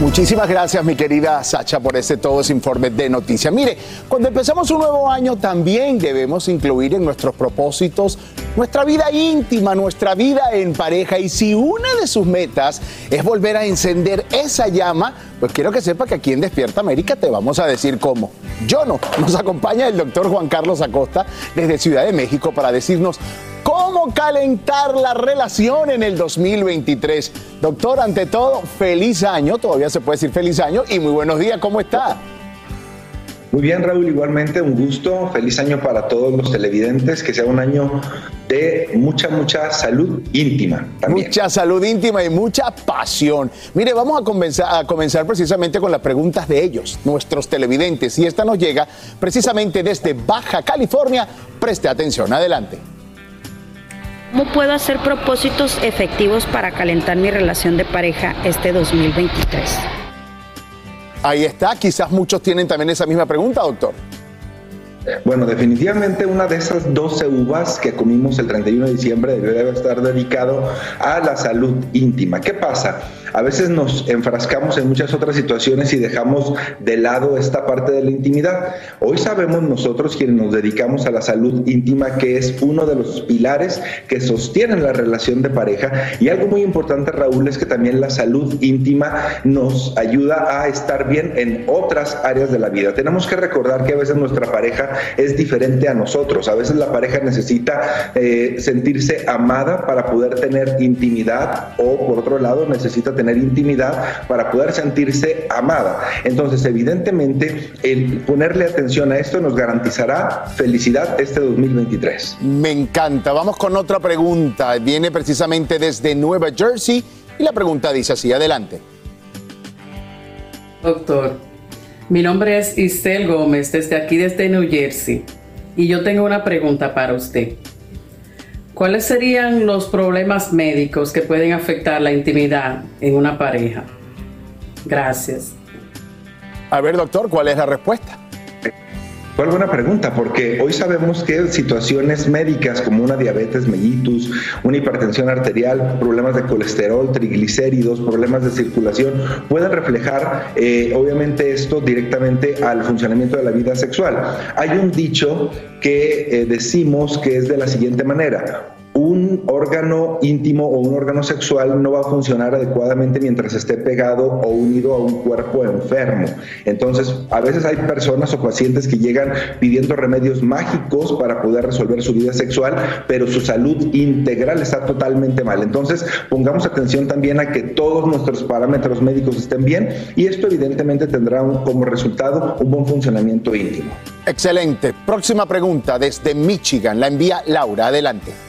Muchísimas gracias, mi querida Sacha, por este todo ese informe de noticias. Mire, cuando empezamos un nuevo año también debemos incluir en nuestros propósitos nuestra vida íntima, nuestra vida en pareja. Y si una de sus metas es volver a encender esa llama, pues quiero que sepa que aquí en Despierta América te vamos a decir cómo. Yo no. Nos acompaña el doctor Juan Carlos Acosta desde Ciudad de México para decirnos cómo calentar la relación en el 2023. Doctor, ante todo, feliz año, todavía se puede decir feliz año y muy buenos días, ¿cómo está? Muy bien, Raúl, igualmente un gusto, feliz año para todos los televidentes, que sea un año de mucha, mucha salud íntima también. Mucha salud íntima y mucha pasión. Mire, vamos a comenzar, a comenzar precisamente con las preguntas de ellos, nuestros televidentes, y esta nos llega precisamente desde Baja California. Preste atención, adelante. ¿Cómo puedo hacer propósitos efectivos para calentar mi relación de pareja este 2023? Ahí está, quizás muchos tienen también esa misma pregunta, doctor. Bueno, definitivamente una de esas 12 uvas que comimos el 31 de diciembre debe estar dedicado a la salud íntima. ¿Qué pasa? A veces nos enfrascamos en muchas otras situaciones y dejamos de lado esta parte de la intimidad. Hoy sabemos nosotros quienes nos dedicamos a la salud íntima que es uno de los pilares que sostienen la relación de pareja y algo muy importante Raúl es que también la salud íntima nos ayuda a estar bien en otras áreas de la vida. Tenemos que recordar que a veces nuestra pareja es diferente a nosotros. A veces la pareja necesita eh, sentirse amada para poder tener intimidad o por otro lado necesita tener intimidad para poder sentirse amada. Entonces, evidentemente, el ponerle atención a esto nos garantizará felicidad este 2023. Me encanta. Vamos con otra pregunta. Viene precisamente desde Nueva Jersey y la pregunta dice así, adelante. Doctor, mi nombre es Isel Gómez, desde aquí, desde New Jersey, y yo tengo una pregunta para usted. ¿Cuáles serían los problemas médicos que pueden afectar la intimidad en una pareja? Gracias. A ver, doctor, ¿cuál es la respuesta? Fue buena pregunta, porque hoy sabemos que situaciones médicas como una diabetes mellitus, una hipertensión arterial, problemas de colesterol, triglicéridos, problemas de circulación, pueden reflejar eh, obviamente esto directamente al funcionamiento de la vida sexual. Hay un dicho que eh, decimos que es de la siguiente manera, órgano íntimo o un órgano sexual no va a funcionar adecuadamente mientras esté pegado o unido a un cuerpo enfermo. Entonces, a veces hay personas o pacientes que llegan pidiendo remedios mágicos para poder resolver su vida sexual, pero su salud integral está totalmente mal. Entonces, pongamos atención también a que todos nuestros parámetros médicos estén bien y esto evidentemente tendrá como resultado un buen funcionamiento íntimo. Excelente. Próxima pregunta desde Michigan. La envía Laura. Adelante.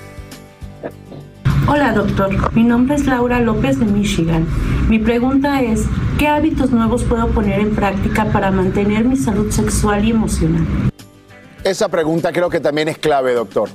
Hola doctor, mi nombre es Laura López de Michigan. Mi pregunta es, ¿qué hábitos nuevos puedo poner en práctica para mantener mi salud sexual y emocional? Esa pregunta creo que también es clave, doctor.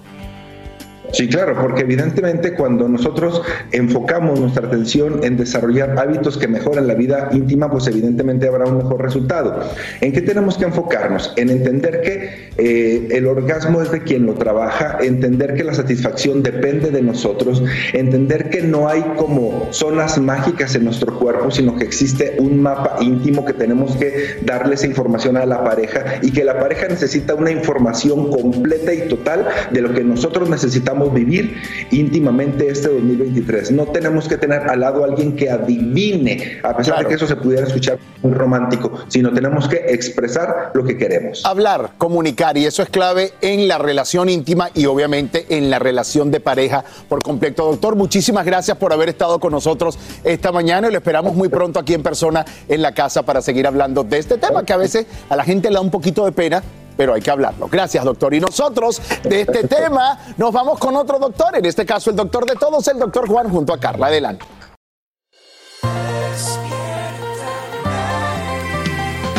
Sí, claro, porque evidentemente cuando nosotros enfocamos nuestra atención en desarrollar hábitos que mejoran la vida íntima, pues evidentemente habrá un mejor resultado. ¿En qué tenemos que enfocarnos? En entender que eh, el orgasmo es de quien lo trabaja, entender que la satisfacción depende de nosotros, entender que no hay como zonas mágicas en nuestro cuerpo, sino que existe un mapa íntimo que tenemos que darle esa información a la pareja y que la pareja necesita una información completa y total de lo que nosotros necesitamos vivir íntimamente este 2023. No tenemos que tener al lado a alguien que adivine, a pesar de que eso se pudiera escuchar muy romántico, sino tenemos que expresar lo que queremos. Hablar, comunicar, y eso es clave en la relación íntima y obviamente en la relación de pareja por completo. Doctor, muchísimas gracias por haber estado con nosotros esta mañana y lo esperamos muy pronto aquí en persona en la casa para seguir hablando de este tema que a veces a la gente le da un poquito de pena pero hay que hablarlo. Gracias, doctor. Y nosotros de este tema nos vamos con otro doctor, en este caso el doctor de todos, el doctor Juan, junto a Carla. Adelante.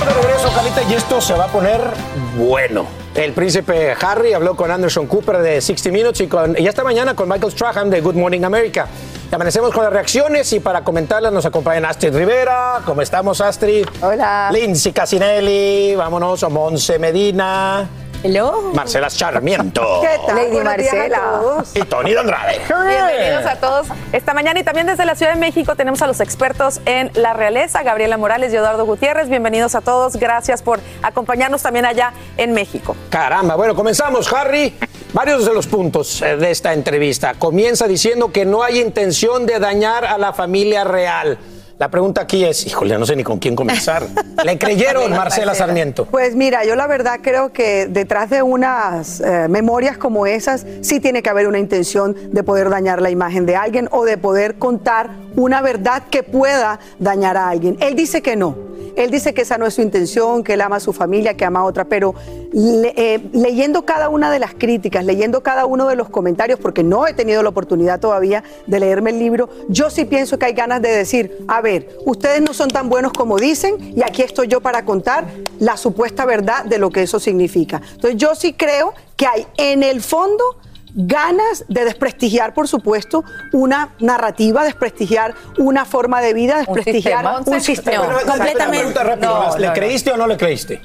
De regreso, Carlita, y esto se va a poner bueno. El príncipe Harry habló con Anderson Cooper de 60 Minutes y, con, y esta mañana con Michael Strahan de Good Morning America. Amanecemos con las reacciones y para comentarlas nos acompañan Astrid Rivera. ¿Cómo estamos, Astrid? Hola. Lindsay Casinelli. Vámonos a Monse Medina. Hello. Marcela Charmiento. ¿Qué tal? Lady Buenos días a Marcela. Y Tony de Andrade. Bienvenidos a todos esta mañana y también desde la Ciudad de México tenemos a los expertos en la realeza, Gabriela Morales y Eduardo Gutiérrez. Bienvenidos a todos. Gracias por acompañarnos también allá en México. Caramba, bueno, comenzamos, Harry. Varios de los puntos eh, de esta entrevista. Comienza diciendo que no hay intención de dañar a la familia real. La pregunta aquí es, híjole, no sé ni con quién comenzar. ¿Le creyeron, Marcela Sarmiento? Pues mira, yo la verdad creo que detrás de unas eh, memorias como esas sí tiene que haber una intención de poder dañar la imagen de alguien o de poder contar una verdad que pueda dañar a alguien. Él dice que no. Él dice que esa no es su intención, que él ama a su familia, que ama a otra, pero eh, leyendo cada una de las críticas, leyendo cada uno de los comentarios, porque no he tenido la oportunidad todavía de leerme el libro, yo sí pienso que hay ganas de decir, a ver, ustedes no son tan buenos como dicen y aquí estoy yo para contar la supuesta verdad de lo que eso significa. Entonces yo sí creo que hay en el fondo ganas de desprestigiar, por supuesto, una narrativa, desprestigiar una forma de vida, desprestigiar un sistema. Pero, Una pregunta rápida, ¿Le creíste o no le creíste?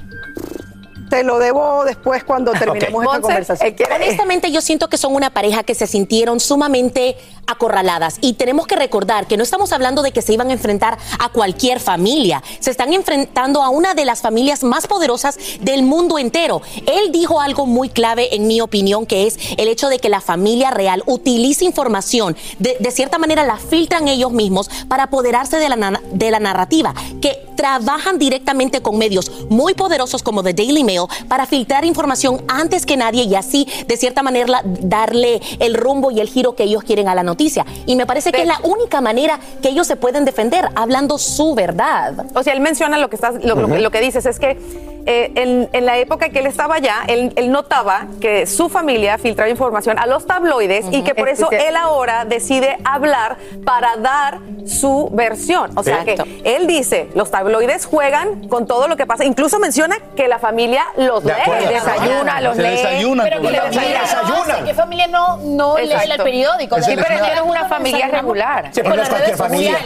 Te lo debo después cuando terminemos esta conversación. Honestamente, yo siento que son una pareja que se sintieron sumamente acorraladas. Y tenemos que recordar que no estamos hablando de que se iban a enfrentar a cualquier familia. Se están enfrentando a una de las familias más poderosas del mundo entero. Él dijo algo muy clave, en mi opinión, que es el hecho de que la familia real utiliza información, de, de cierta manera la filtran ellos mismos para apoderarse de la, de la narrativa, que trabajan directamente con medios muy poderosos como The Daily Mail para filtrar información antes que nadie y así, de cierta manera, darle el rumbo y el giro que ellos quieren a la noticia. Y me parece que es la única manera que ellos se pueden defender, hablando su verdad. O sea, él menciona lo que estás, lo, lo que- lo que dices, es que eh, en, en la época que él estaba allá, él, él notaba que su familia filtraba información a los tabloides y que por Es eso que- él ahora decide hablar para dar su versión. O sea Exacto. que él dice, los tabloides juegan con todo lo que pasa, incluso menciona que la familia los De lee, acuerdo. desayuna, los Se lee. pero que la familia. Desayunan. ¿Qué familia no, no lee el periódico? Sí, pero Desayunan. eres una familia regular. Sí, pero no es cualquier familia.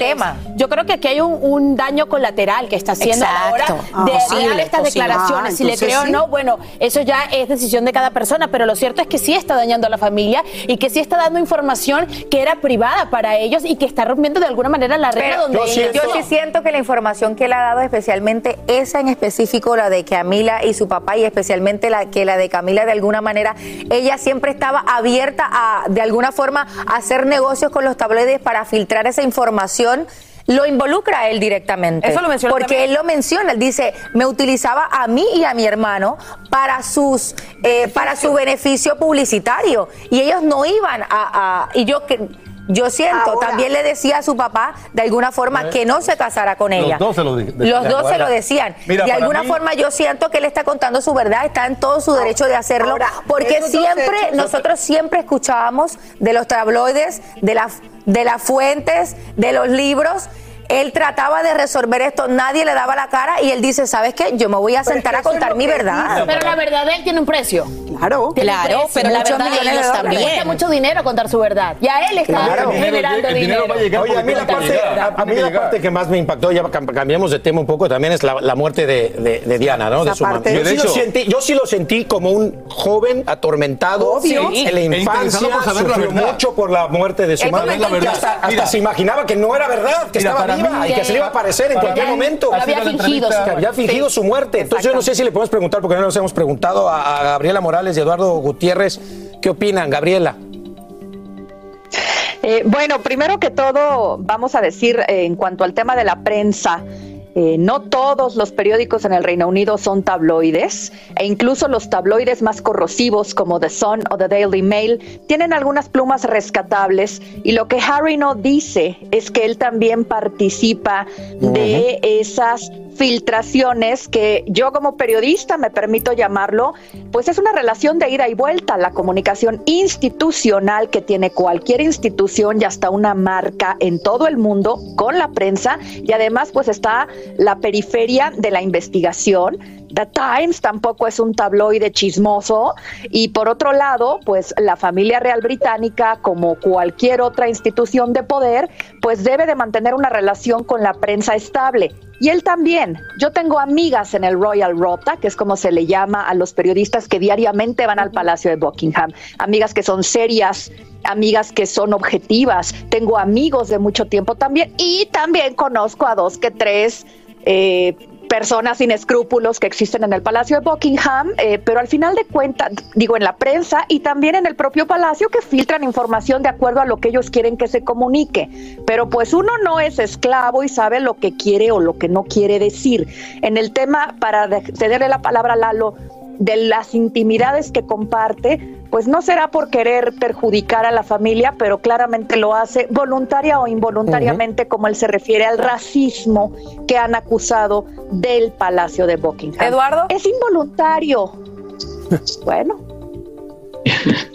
Yo creo que aquí hay un, un daño colateral que está haciendo a la hora Exacto. de Posible, dar estas posible. Declaraciones. Ah, si le creo o sí. no, bueno, eso ya es decisión de cada persona, pero lo cierto es que sí está dañando a la familia y que sí está dando información que era privada para ellos y que está rompiendo de alguna manera la regla Pero donde yo, yo sí siento que la información que él ha dado, especialmente esa en específico, la de Camila y su papá, y especialmente la que la de Camila de alguna manera, ella siempre estaba abierta a, de alguna forma, a hacer negocios con los tabloides para filtrar esa información. Lo involucra a él directamente. Eso lo mencionó Porque también. él lo menciona, él dice, me utilizaba a mí y a mi hermano para sus eh, para su beneficio publicitario. Y ellos no iban a, a- y yo que yo siento, Ahora. también le decía a su papá de alguna forma que no se casara con Los ella. dos se lo Los dos se lo decían. Mira, de alguna mí- forma yo siento que él está contando su verdad, está en todo su derecho de hacerlo, Ahora, porque siempre, hechos- nosotros siempre escuchábamos de los tabloides, de, la, de las fuentes, de los libros. Él trataba de resolver esto, nadie le daba la cara y él dice, ¿sabes qué? Yo me voy a es sentar que a contar mi verdad. Pero la verdad de él tiene un precio. Claro. Tiene Claro, precio. pero la verdad de ellos. Le cuesta también. mucho dinero contar su verdad. Ya él está Claro. Generando el dinero. a Oye, a mí la parte, a, a mí que la llegar. parte que más me impactó, ya cam- cambiamos de tema un poco, también es la, la muerte de, de- de Diana, ¿no? De su mamá. Yo, De sí lo sentí, yo sí lo sentí como un joven atormentado Obvio. en la E infancia, sufrió mucho por la muerte de su madre. Y hasta, se imaginaba que no era verdad, que Mira, estaba para viva mí- y que se le iba a aparecer en cualquier mí- momento. Había fingido. Que había fingido su muerte. Entonces yo no sé si le podemos preguntar, porque no nos hemos preguntado a, a Gabriela Morales y Eduardo Gutiérrez, ¿qué opinan, Gabriela? Eh, bueno, primero que todo, vamos a decir eh, en cuanto al tema de la prensa. Eh, no todos los periódicos en el Reino Unido son tabloides e incluso los tabloides más corrosivos como The Sun o The Daily Mail tienen algunas plumas rescatables y lo que Harry no dice es que él también participa de esas filtraciones que yo como periodista me permito llamarlo, pues es una relación de ida y vuelta, la comunicación institucional que tiene cualquier institución y hasta una marca en todo el mundo con la prensa y además pues está la periferia de la investigación. The Times tampoco es un tabloide chismoso y por otro lado, pues la familia real británica, como cualquier otra institución de poder, pues debe de mantener una relación con la prensa estable. Y él también. Yo tengo amigas en el Royal Rota, que es como se le llama a los periodistas que diariamente van al Palacio de Buckingham. Amigas que son serias, amigas que son objetivas. Tengo amigos de mucho tiempo también. Y también conozco a dos que tres eh, personas sin escrúpulos que existen en el Palacio de Buckingham, eh, pero al final de cuentas, digo, en la prensa y también en el propio palacio que filtran información de acuerdo a lo que ellos quieren que se comunique. Pero pues uno no es esclavo y sabe lo que quiere o lo que no quiere decir. En el tema, para de- cederle la palabra a Lalo, de las intimidades que comparte, pues no será por querer perjudicar a la familia, pero claramente lo hace voluntaria o involuntariamente, como él se refiere al racismo que han acusado del Palacio de Buckingham. Eduardo. Es involuntario. bueno.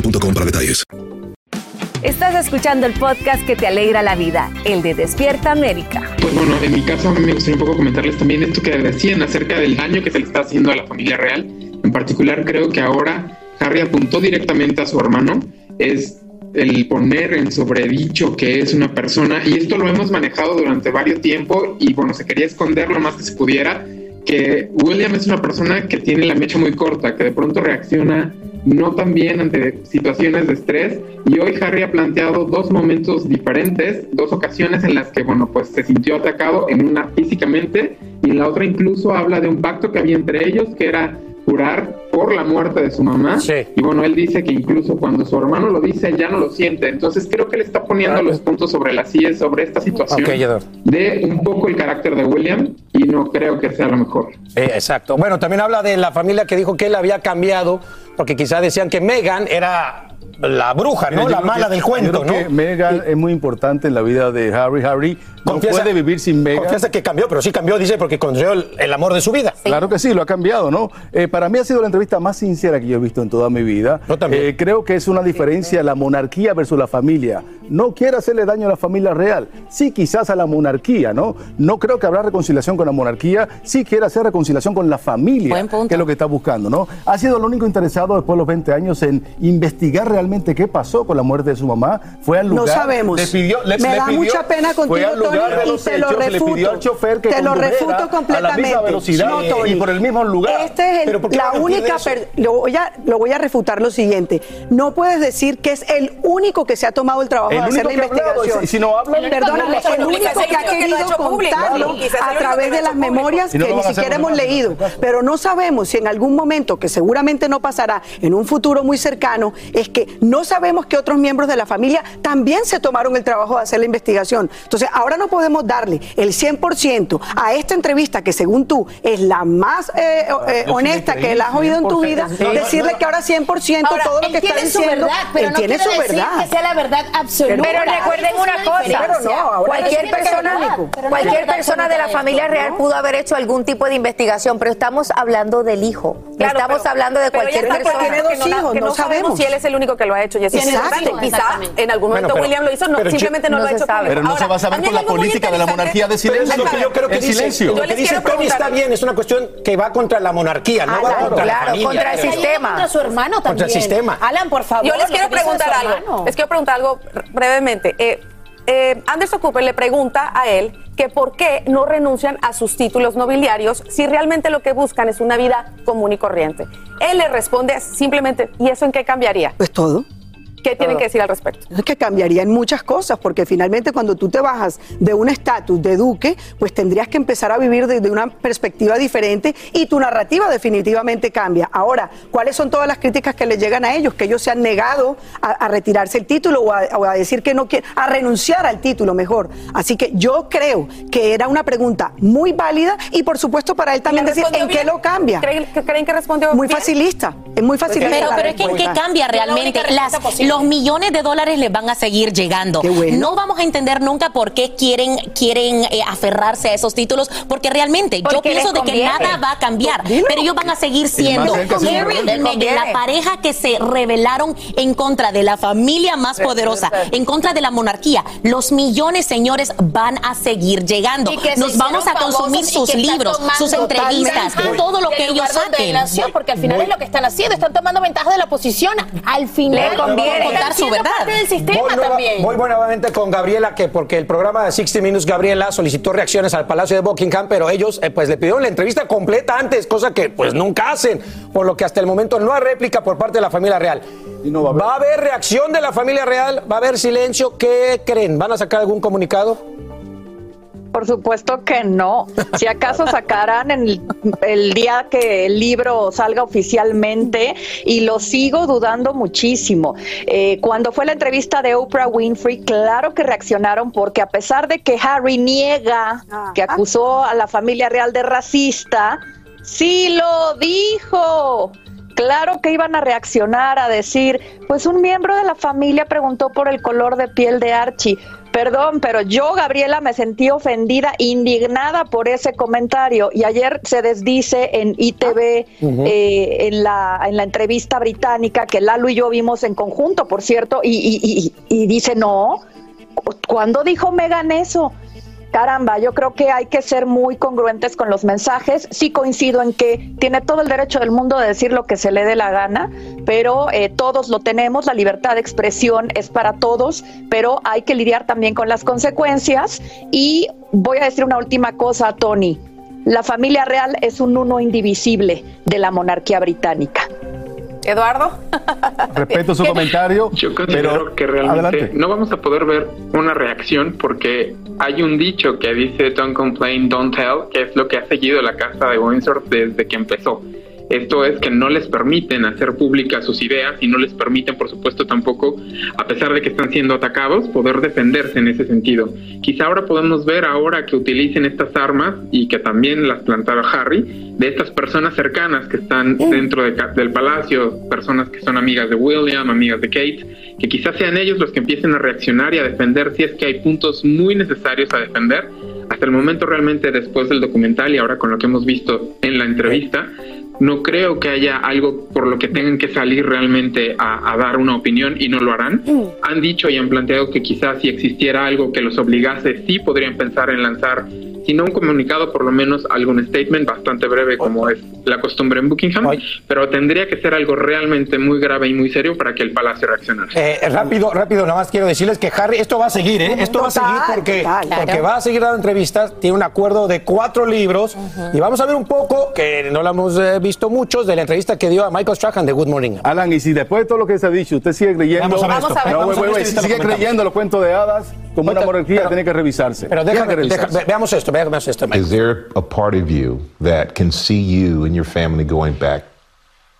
boostmobile.com para detalles. Estás escuchando el podcast que te alegra la vida, el de Despierta América. Pues bueno, en mi caso a mí me gustaría un poco comentarles también esto que decían acerca del daño que se le está haciendo a la familia real. En particular creo que ahora Harry apuntó directamente a su hermano. Es el poner en sobredicho que es una persona, y esto lo hemos manejado durante varios tiempo y bueno, se quería esconder lo más que se pudiera, que William es una persona que tiene la mecha muy corta, que de pronto reacciona no tan bien ante situaciones de estrés. Y hoy Harry ha planteado dos momentos diferentes, dos ocasiones en las que bueno, pues se sintió atacado en una físicamente y en la otra incluso habla de un pacto que había entre ellos que era por la muerte de su mamá. Y bueno, él dice que incluso cuando su hermano lo dice, ya no lo siente. Entonces creo que le está poniendo los puntos sobre las sillas sobre esta situación de un poco el carácter de William y no creo que sea lo mejor. Eh, exacto. Bueno, también habla de la familia que dijo que él había cambiado porque quizá decían que Megan era la bruja, ¿no? Mira, yo La mala que- del cuento, yo creo ¿no? que Megan es muy importante en la vida de Harry. Harry no Confiesa- puede vivir sin Megan. Confiesa que cambió, pero sí cambió, dice, porque encontró el, el amor de su vida. Claro que sí, lo ha cambiado, ¿no? Eh, para mí ha sido la entrevista más sincera que yo he visto en toda mi vida. Eh, creo que es una diferencia la monarquía versus la familia. No quiere hacerle daño a la familia real. Sí, quizás a la monarquía, ¿no? No creo que habrá reconciliación con la monarquía. Sí quiere hacer reconciliación con la familia, que es lo que está buscando, ¿no? Ha sido el único interesado después de los 20 años en investigar realmente qué pasó con la muerte de su mamá. Fue al No lugar. sabemos. le pidió- le- Me le da pidió- mucha pena fue contigo, al lugar Tony, y te lo le refuto. pidió al chofer que Te lo refuto a la misma completamente. velocidad No, y- Tony. y por el mismo lugar. Este es el- ¿Pero por qué la única. Lo voy, a, lo voy a refutar lo siguiente. No puedes decir que es el único que se ha tomado el trabajo El de hacer la hablado, investigación. y si- no habla, Perdóname, el el único que ha querido contarlo a través de las memorias no que ni siquiera hemos leído. Pero no sabemos si en algún momento, que seguramente no pasará en un futuro muy cercano, es que no sabemos que otros miembros de la familia también se tomaron el trabajo de hacer la investigación. Entonces, ahora no podemos darle el 100% a esta entrevista, que según tú es la más eh, eh, Yo honesta que la has oído en tu vida, 100%. decirle que ahora 100% Ahora, todo lo que está tiene su diciendo, verdad, pero él no tiene su decir verdad. que sea la verdad absoluta. Pero recuerden una cosa, cualquier persona, verdad, pero no cualquier persona de la familia esto, real ¿no? pudo haber hecho algún tipo de investigación, pero estamos hablando del hijo. Claro, estamos pero- hablando de cualquier persona. tiene dos hijos, que no, sabemos si él es el único que lo ha hecho. Jessica. Exacto. Quizá en algún Bueno, momento pero- William lo hizo, no, simplemente no, no lo ha se hecho sabe. Pero no se Ahora, va a saber con la política de la monarquía de Pero eso es lo que yo creo que El dice. silencio. Lo Yo que dice Tony está bien, es una cuestión que va contra la monarquía, no va Alan, contra la claro, familia. contra el sistema. Contra su hermano también. Contra el sistema. Alan, por favor. Yo les quiero preguntar algo. hermano. Les quiero preguntar algo brevemente. Eh, eh, Anderson Cooper le pregunta a él que por qué no renuncian a sus títulos nobiliarios si realmente lo que buscan es una vida común y corriente. Él le responde simplemente, ¿y eso en qué cambiaría? Pues todo. ¿Qué tienen Todo. que decir al respecto? Es que cambiaría en muchas cosas, porque finalmente cuando tú te bajas de un estatus de duque, pues tendrías que empezar a vivir desde una perspectiva diferente y tu narrativa definitivamente cambia. Ahora, ¿cuáles son todas las críticas que le llegan a ellos? Que ellos se han negado a, a retirarse el título o a, o a decir que no quieren, a renunciar al título mejor. Así que yo creo que era una pregunta muy válida y por supuesto para él también ¿Le decir en qué lo cambia. ¿Creen, que- creen que respondió Muy bien? facilista, es muy facilista. Pero, pero es que ¿qué respuesta. cambia realmente? Las, los millones de dólares les van a seguir llegando. No vamos a entender nunca por qué quieren, quieren eh, aferrarse a esos títulos, porque realmente yo pienso de que nada va a cambiar, Dilo. pero ellos van a seguir siendo y Meghan, la pareja que se rebelaron en contra de la familia más poderosa, en contra de la monarquía. Los millones, señores, van a seguir llegando. Nos vamos a consumir sus libros, sus entrevistas, todo lo que ellos saquen. porque al final es lo que están haciendo, están tomando ventaja de la posición. Al final Le conviene. Contar su verdad. parte del sistema Voy, nueva- también. voy nuevamente con Gabriela, que porque el programa de 60 Minutes, Gabriela solicitó reacciones al Palacio de Buckingham, pero ellos eh, pues le pidieron la entrevista completa antes, cosa que pues nunca hacen, por lo que hasta el momento no hay réplica por parte de la familia real. va, a haber. reacción de la familia real? ¿Va a haber silencio? ¿Qué creen? ¿Van a sacar algún comunicado? Por supuesto que no. Si acaso sacarán el, el día que el libro salga oficialmente, y lo sigo dudando muchísimo. Eh, cuando fue la entrevista de Oprah Winfrey, claro que reaccionaron porque a pesar de que Harry niega que acusó a la familia real de racista, sí lo dijo. Claro que iban a reaccionar a decir, pues un miembro de la familia preguntó por el color de piel de Archie, Perdón, pero yo, Gabriela, me sentí ofendida, indignada por ese comentario. Y ayer se desdice en ITV, Ujú. eh, en, la, en la entrevista británica, que Lalo y yo vimos en conjunto, por cierto, y, y- y- y dice, no, ¿cuándo dijo Megan eso? Caramba, yo creo que hay que ser muy congruentes con los mensajes. Sí coincido en que tiene todo el derecho del mundo de decir lo que se le dé la gana, pero eh, todos lo tenemos, la libertad de expresión es para todos, pero hay que lidiar también con las consecuencias. Y voy a decir una última cosa, Tony. La familia real es un uno indivisible de la monarquía británica. Eduardo. Respeto su comentario. Yo considero que realmente adelante. no vamos a poder ver una reacción porque hay un dicho que dice don't complain, don't tell, que es lo que ha seguido la casa de Windsor desde que empezó. Esto es que no les permiten hacer públicas sus ideas y no les permiten, por supuesto, tampoco, a pesar de que están siendo atacados, poder defenderse en ese sentido. Quizá ahora podemos ver ahora que utilicen estas armas y que también las plantaba Harry, de estas personas cercanas que están dentro de del palacio, personas que son amigas de William, amigas de Kate, que quizás sean ellos los que empiecen a reaccionar y a defender si es que hay puntos muy necesarios a defender. Hasta el momento realmente después del documental y ahora con lo que hemos visto en la entrevista, no creo que haya algo por lo que tengan que salir realmente a, a dar una opinión y no lo harán. Han dicho y han planteado que quizás si existiera algo que los obligase, sí podrían pensar en lanzar, si no un comunicado, por lo menos algún statement bastante breve como es la costumbre en Buckingham, pero tendría que ser algo realmente muy grave y muy serio para que el palacio reaccionara. Eh, rápido, rápido, nada más quiero decirles que Harry, esto va a seguir, ¿eh? Esto va a seguir porque, porque va a seguir dando entrevistas, tiene un acuerdo de cuatro libros y vamos a ver un poco, que no lo hemos eh, visto muchos, de la entrevista que dio a Michael Strahan de Good Morning. Alan, y si después de todo lo que se ha dicho, usted sigue creyendo. Vamos a ver esto. No, Vamos a ver si lo sigue comentamos. creyendo los cuentos de hadas, como una monarquía, tiene que revisarse. Pero déjame, que deja- revisarse. ve- veamos esto, veamos esto. Michael. Is there a part of you that can see you and your family going back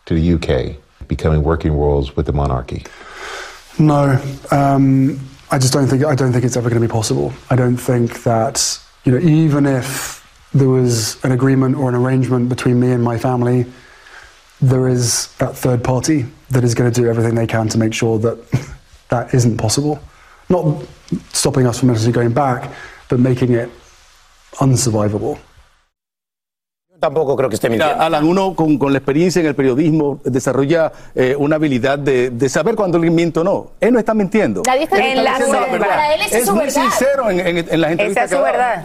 to the UK, becoming working royals with the monarchy? No, um, I just don't think I don't think it's ever going to be possible. I don't think that you know even if there was an agreement or an arrangement between me and my family, there is that third party that is going to do everything they can to make sure that that isn't possible. Not stopping us from necessarily going back, but making it unsurvivable. Tampoco creo que esté Mira, Alan, uno con, con la experiencia en el periodismo desarrolla eh, una habilidad de, de saber cuando alguien miente o no. Él no está mintiendo. Nadie está Él En la diciendo verdad. Para él es es su muy verdad. sincero en, en- en las entrevistas. Esa es su da.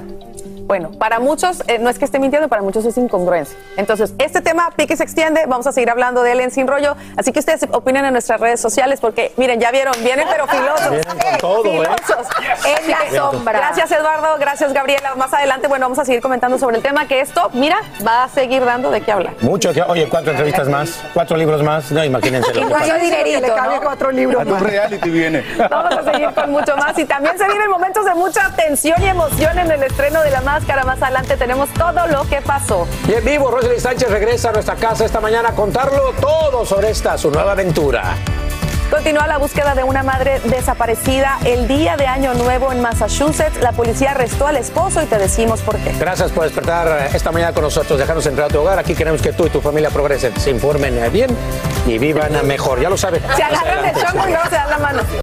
Bueno, para muchos, eh, no es que esté mintiendo, para muchos es incongruencia. Entonces, este tema pique y se extiende, vamos a seguir hablando de él en Sin Rollo, así que ustedes opinen en nuestras redes sociales, porque miren, ya vieron, vienen pero filosos. Vienen con todo, ¿eh? Filosos. En la sombra. Gracias Eduardo, gracias Gabriela. Más adelante, bueno, vamos a seguir comentando sobre el tema, que esto, mira, va a seguir dando de qué hablar. Mucho, que- oye, cuatro entrevistas más, cuatro libros más, no, imagínense. pasa. que le cabe cuatro libros A tu más. reality viene. Vamos a seguir con mucho más y también se vienen momentos de mucha tensión y emoción en el estreno de La Máscara. Más adelante tenemos todo lo que pasó. Y en vivo, Rosely Sánchez regresa a nuestra casa esta mañana a contarlo todo sobre esta, su nueva aventura. Continúa la búsqueda de una madre desaparecida. El día de Año Nuevo en Massachusetts, la policía arrestó al esposo y te decimos por qué. Gracias por despertar esta mañana con nosotros, dejarnos entrar a tu hogar. Aquí queremos que tú y tu familia progresen, se informen bien y vivan mejor. Ya lo saben. Se agarran de chongo y luego se dan la mano.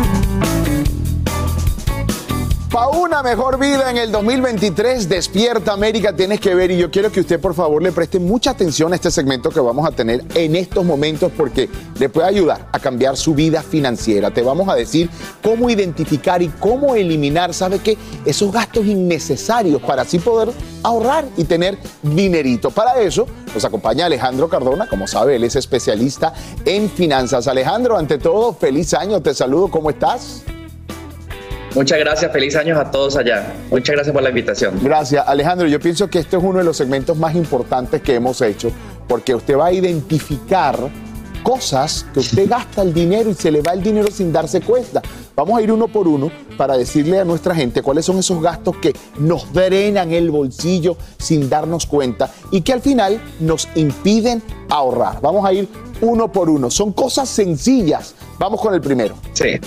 Para una mejor vida en el 2023, Despierta América tienes que ver y yo quiero que usted por favor le preste mucha atención a este segmento que vamos a tener en estos momentos porque le puede ayudar a cambiar su vida financiera. Te vamos a decir cómo identificar y cómo eliminar, ¿sabe qué? Esos gastos innecesarios para así poder ahorrar y tener dinerito. Para eso nos acompaña Alejandro Cardona, como sabe, él es especialista en finanzas. Alejandro, ante todo, feliz año, te saludo, ¿cómo estás? Muchas gracias, feliz años a todos allá. Muchas gracias por la invitación. Gracias, Alejandro. Yo pienso que este es uno de los segmentos más importantes que hemos hecho, porque usted va a identificar cosas que usted gasta el dinero y se le va el dinero sin darse cuenta. Vamos a ir uno por uno para decirle a nuestra gente cuáles son esos gastos que nos drenan el bolsillo sin darnos cuenta y que al final nos impiden ahorrar. Vamos a ir uno por uno. Son cosas sencillas. Vamos con el primero. Sí.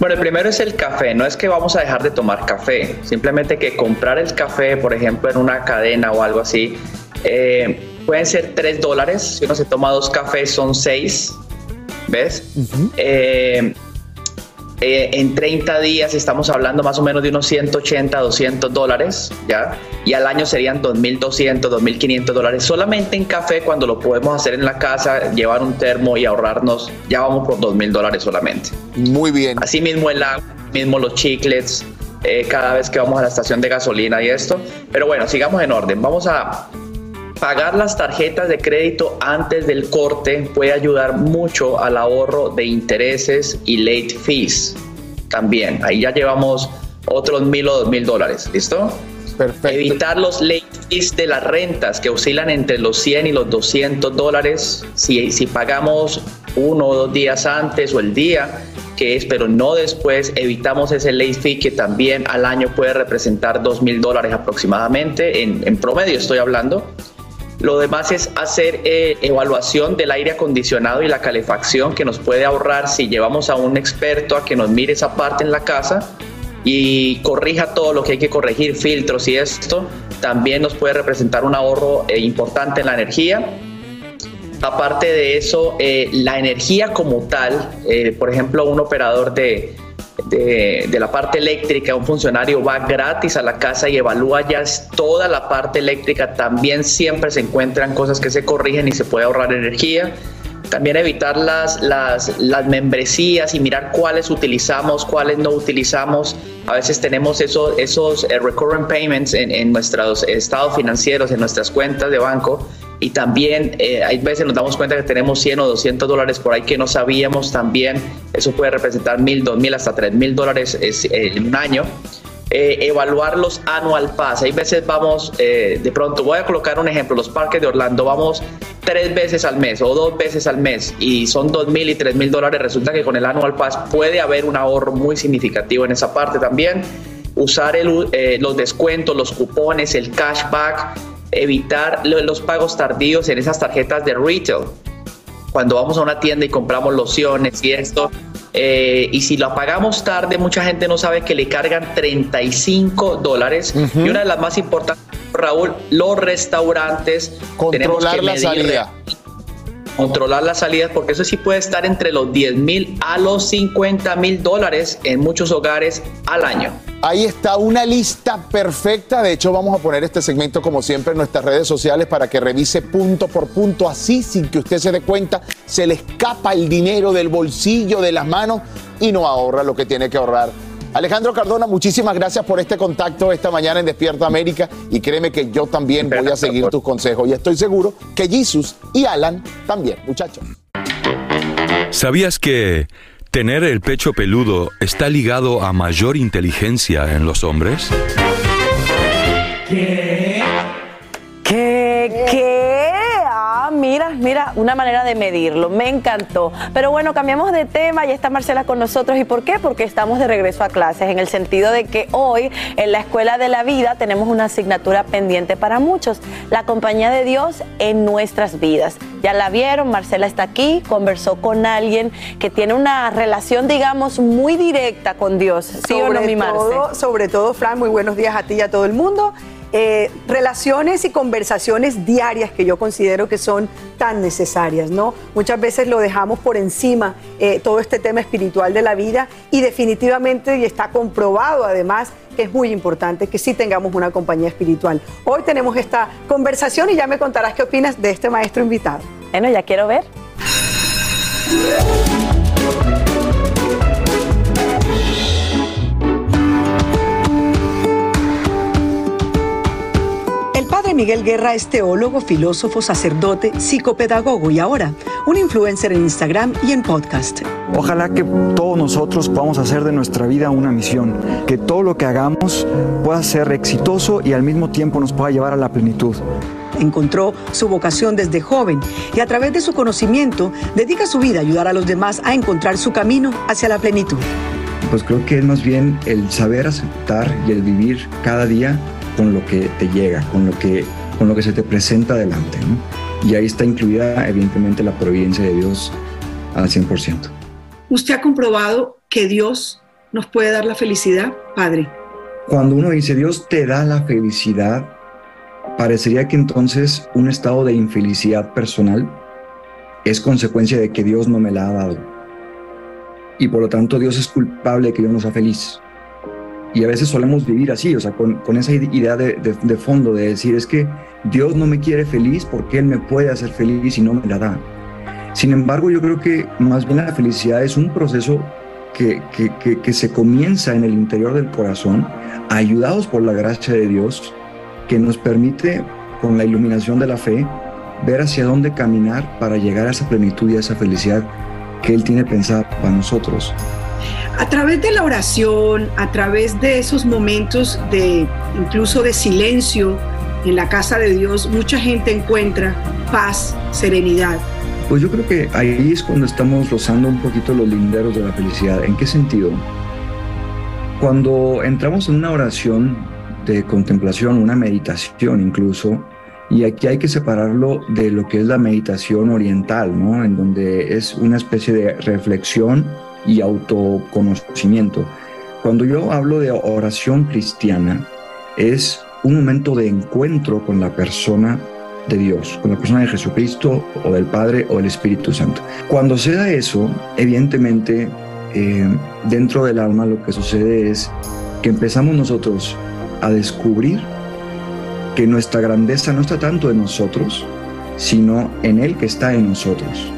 Bueno, el primero es el café. No es que vamos a dejar de tomar café. Simplemente que comprar el café, por ejemplo, en una cadena o algo así, eh, pueden ser 3 dólares. Si uno se toma dos cafés, son 6. ¿Ves? Eh, eh, en 30 días estamos hablando más o menos de unos 180, 200 dólares, ¿ya? Y al año serían 2.200, 2.500 dólares solamente en café cuando lo podemos hacer en la casa, llevar un termo y ahorrarnos, ya vamos por 2.000 dólares solamente. Muy bien. Así mismo el agua, mismo los chiclets, eh, cada vez que vamos a la estación de gasolina y esto. Pero bueno, sigamos en orden. Vamos a pagar las tarjetas de crédito antes del corte puede ayudar mucho al ahorro de intereses y late fees. También, ahí ya llevamos otros mil o dos mil dólares, ¿listo? Perfecto. Evitar los late fees de las rentas que oscilan entre los 100 y los 200 dólares. Si, si pagamos uno o dos días antes o el día que es, pero no después, evitamos ese late fee que también al año puede representar dos mil dólares aproximadamente, en, en promedio estoy hablando. Lo demás es hacer eh, evaluación del aire acondicionado y la calefacción que nos puede ahorrar si llevamos a un experto a que nos mire esa parte en la casa y corrija todo lo que hay que corregir, filtros y esto, también nos puede representar un ahorro eh, importante en la energía. Aparte de eso, eh, la energía como tal, por ejemplo, un operador de, de, la parte eléctrica, un funcionario va gratis a la casa y evalúa ya toda la parte eléctrica, también siempre se encuentran cosas que se corrigen y se puede ahorrar energía. También evitar las, las, las membresías y mirar cuáles utilizamos, cuáles no utilizamos. A veces tenemos esos, esos eh, recurrent payments en, en nuestros estados financieros, en nuestras cuentas de banco, y también eh, hay veces nos damos cuenta que tenemos 100 o 200 dólares por ahí que no sabíamos también. Eso puede representar mil, dos mil, hasta tres mil dólares en un año. Eh, evaluar los annual pass. Hay veces vamos, de pronto, voy a colocar un ejemplo, los parques de Orlando, vamos tres veces al mes o dos veces al mes y son dos mil y tres mil dólares. Resulta que con el annual pass puede haber un ahorro muy significativo en esa parte también. Usar los descuentos, los cupones, el cashback evitar los pagos tardíos en esas tarjetas de retail. Cuando vamos a una tienda y compramos lociones y esto, eh, y si lo pagamos tarde, mucha gente no sabe que le cargan 35 dólares. Y una de las más importantes, Raúl, los restaurantes. Controlar la salida. Controlar las salidas, porque eso sí puede estar entre los 10 mil a los 50 mil dólares en muchos hogares al año. Ahí está una lista perfecta. De hecho, vamos a poner este segmento como siempre en nuestras redes sociales para que revise punto por punto. Así, sin que usted se dé cuenta, se le escapa el dinero del bolsillo, de las manos y no ahorra lo que tiene que ahorrar. Alejandro Cardona, muchísimas gracias por este contacto esta mañana en Despierta América y créeme que yo también voy a seguir tus consejos y estoy seguro que Jesus y Alan también, muchachos. ¿Sabías que ¿Tener el pecho peludo está ligado a mayor inteligencia en los hombres? Mira, una manera de medirlo. Me encantó. Pero bueno, cambiamos de tema. Ya está Marcela con nosotros. ¿Y por qué? Porque estamos de regreso a clases, en el sentido de que hoy en la Escuela de la Vida tenemos una asignatura pendiente para muchos, la compañía de Dios en nuestras vidas. Ya la vieron, Marcela está aquí, conversó con alguien que tiene una relación, digamos, muy directa con Dios. ¿Sí o no, mi Marce? todo, sobre todo, Fran, muy buenos días a ti y a todo el mundo. Eh, relaciones y conversaciones diarias que yo considero que son tan necesarias, ¿no? Muchas veces lo dejamos por encima eh, todo este tema espiritual de la vida y definitivamente y está comprobado además que es muy importante que sí tengamos una compañía espiritual. Hoy tenemos esta conversación y ya me contarás qué opinas de este maestro invitado. Bueno, ya quiero ver. Miguel Guerra es teólogo, filósofo, sacerdote, psicopedagogo y ahora un influencer en Instagram y en podcast. Ojalá que todos nosotros podamos hacer de nuestra vida una misión, que todo lo que hagamos pueda ser exitoso y al mismo tiempo nos pueda llevar a la plenitud. Encontró su vocación desde joven y a través de su conocimiento dedica su vida a ayudar a los demás a encontrar su camino hacia la plenitud. Pues creo que es más bien el saber aceptar y el vivir cada día con lo que te llega, con lo que, con lo que se te presenta adelante. ¿no? Y ahí está incluida evidentemente la providencia de Dios al 100%. ¿Usted ha comprobado que Dios nos puede dar la felicidad, Padre? Cuando uno dice Dios te da la felicidad, parecería que entonces un estado de infelicidad personal es consecuencia de que Dios no me la ha dado. Y por lo tanto Dios es culpable de que yo no sea feliz. Y a veces solemos vivir así, o sea, con, con esa idea de, de, fondo de decir, es que Dios no me quiere feliz porque Él me puede hacer feliz y no me la da. Sin embargo, yo creo que más bien la felicidad es un proceso que, que, que, que se comienza en el interior del corazón, ayudados por la gracia de Dios, que nos permite, con la iluminación de la fe, ver hacia dónde caminar para llegar a esa plenitud y a esa felicidad que Él tiene pensada para nosotros. A través de la oración, a través de esos momentos de incluso de silencio en la casa de Dios, mucha gente encuentra paz, serenidad. Pues yo creo que ahí es cuando estamos rozando un poquito los linderos de la felicidad. ¿En qué sentido? Cuando entramos en una oración de contemplación, una meditación incluso, y aquí hay que separarlo de lo que es la meditación oriental, ¿no? En donde es una especie de reflexión y autoconocimiento. Cuando yo hablo de oración cristiana, es un momento de encuentro con la persona de Dios, con la persona de Jesucristo o del Padre o del Espíritu Santo. Cuando se da eso, evidentemente, eh, dentro del alma lo que sucede es que empezamos nosotros a descubrir que nuestra grandeza no está tanto en nosotros, sino en Él que está en nosotros.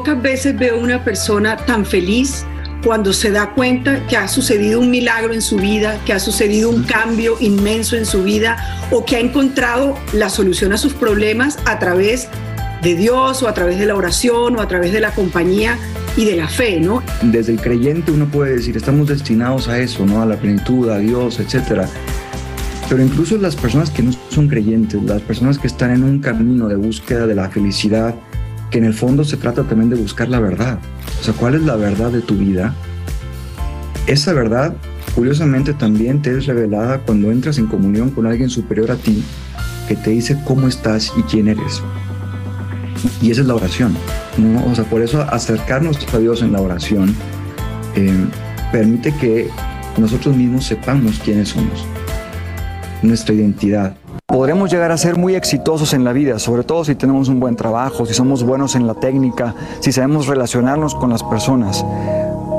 Pocas veces veo una persona tan feliz cuando se da cuenta que ha sucedido un milagro en su vida, que ha sucedido un cambio inmenso en su vida o que ha encontrado la solución a sus problemas a través de Dios o a través de la oración o a través de la compañía y de la fe, ¿no? Desde el creyente uno puede decir, estamos destinados a eso, ¿no? A la plenitud, a Dios, etcétera. Pero incluso las personas que no son creyentes, las personas que están en un camino de búsqueda de la felicidad, que en el fondo se trata también de buscar la verdad. O sea, ¿cuál es la verdad de tu vida? Esa verdad, curiosamente, también te es revelada cuando entras en comunión con alguien superior a ti que te dice cómo estás y quién eres. Y esa es la oración. ¿no? O sea, por eso acercarnos a Dios en la oración eh, permite que nosotros mismos sepamos quiénes somos, nuestra identidad. Podremos llegar a ser muy exitosos en la vida, sobre todo si tenemos un buen trabajo, si somos buenos en la técnica, si sabemos relacionarnos con las personas.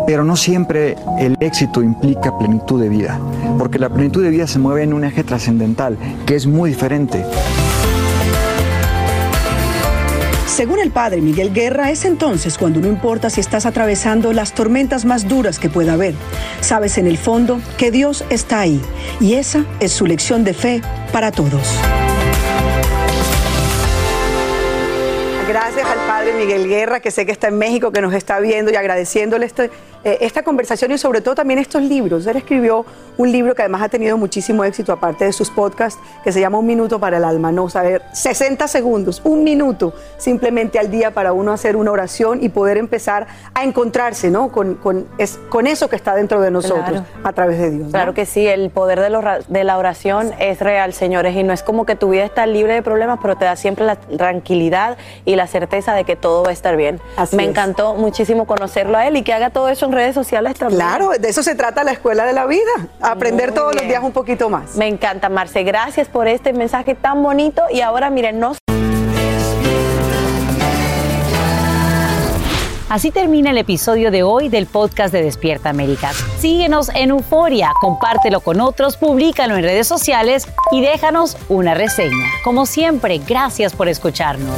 Pero no siempre el éxito implica plenitud de vida, porque la plenitud de vida se mueve en un eje trascendental, que es muy diferente. Según el padre Miguel Guerra, es entonces cuando no importa si estás atravesando las tormentas más duras que pueda haber. Sabes en el fondo que Dios está ahí y esa es su lección de fe para todos. Gracias al padre Miguel Guerra, que sé que está en México, que nos está viendo y agradeciéndole este, eh, esta conversación y sobre todo también estos libros. Él escribió un libro que además ha tenido muchísimo éxito, aparte de sus podcasts, que se llama Un Minuto para el Alma. No, saber 60 segundos, un minuto simplemente al día para uno hacer una oración y poder empezar a encontrarse ¿no? con, con, es, con eso que está dentro de nosotros Claro. a través de Dios. ¿no? Claro que sí, el poder de, lo de la oración es real, señores, y no es como que tu vida está libre de problemas, pero te da siempre la tranquilidad y la certeza de que todo va a estar bien. Así Me es. encantó muchísimo conocerlo a él y que haga todo eso en redes sociales también. Claro, de eso se trata la escuela de la vida, aprender Muy todos los días un poquito más. Me encanta, Marce. Gracias por este mensaje tan bonito. Y ahora, miren, no Así termina el episodio de hoy del podcast de Despierta América. Síguenos en Euforia, compártelo con otros, públicalo en redes sociales y déjanos una reseña. Como siempre, gracias por escucharnos.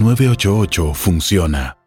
988 funciona.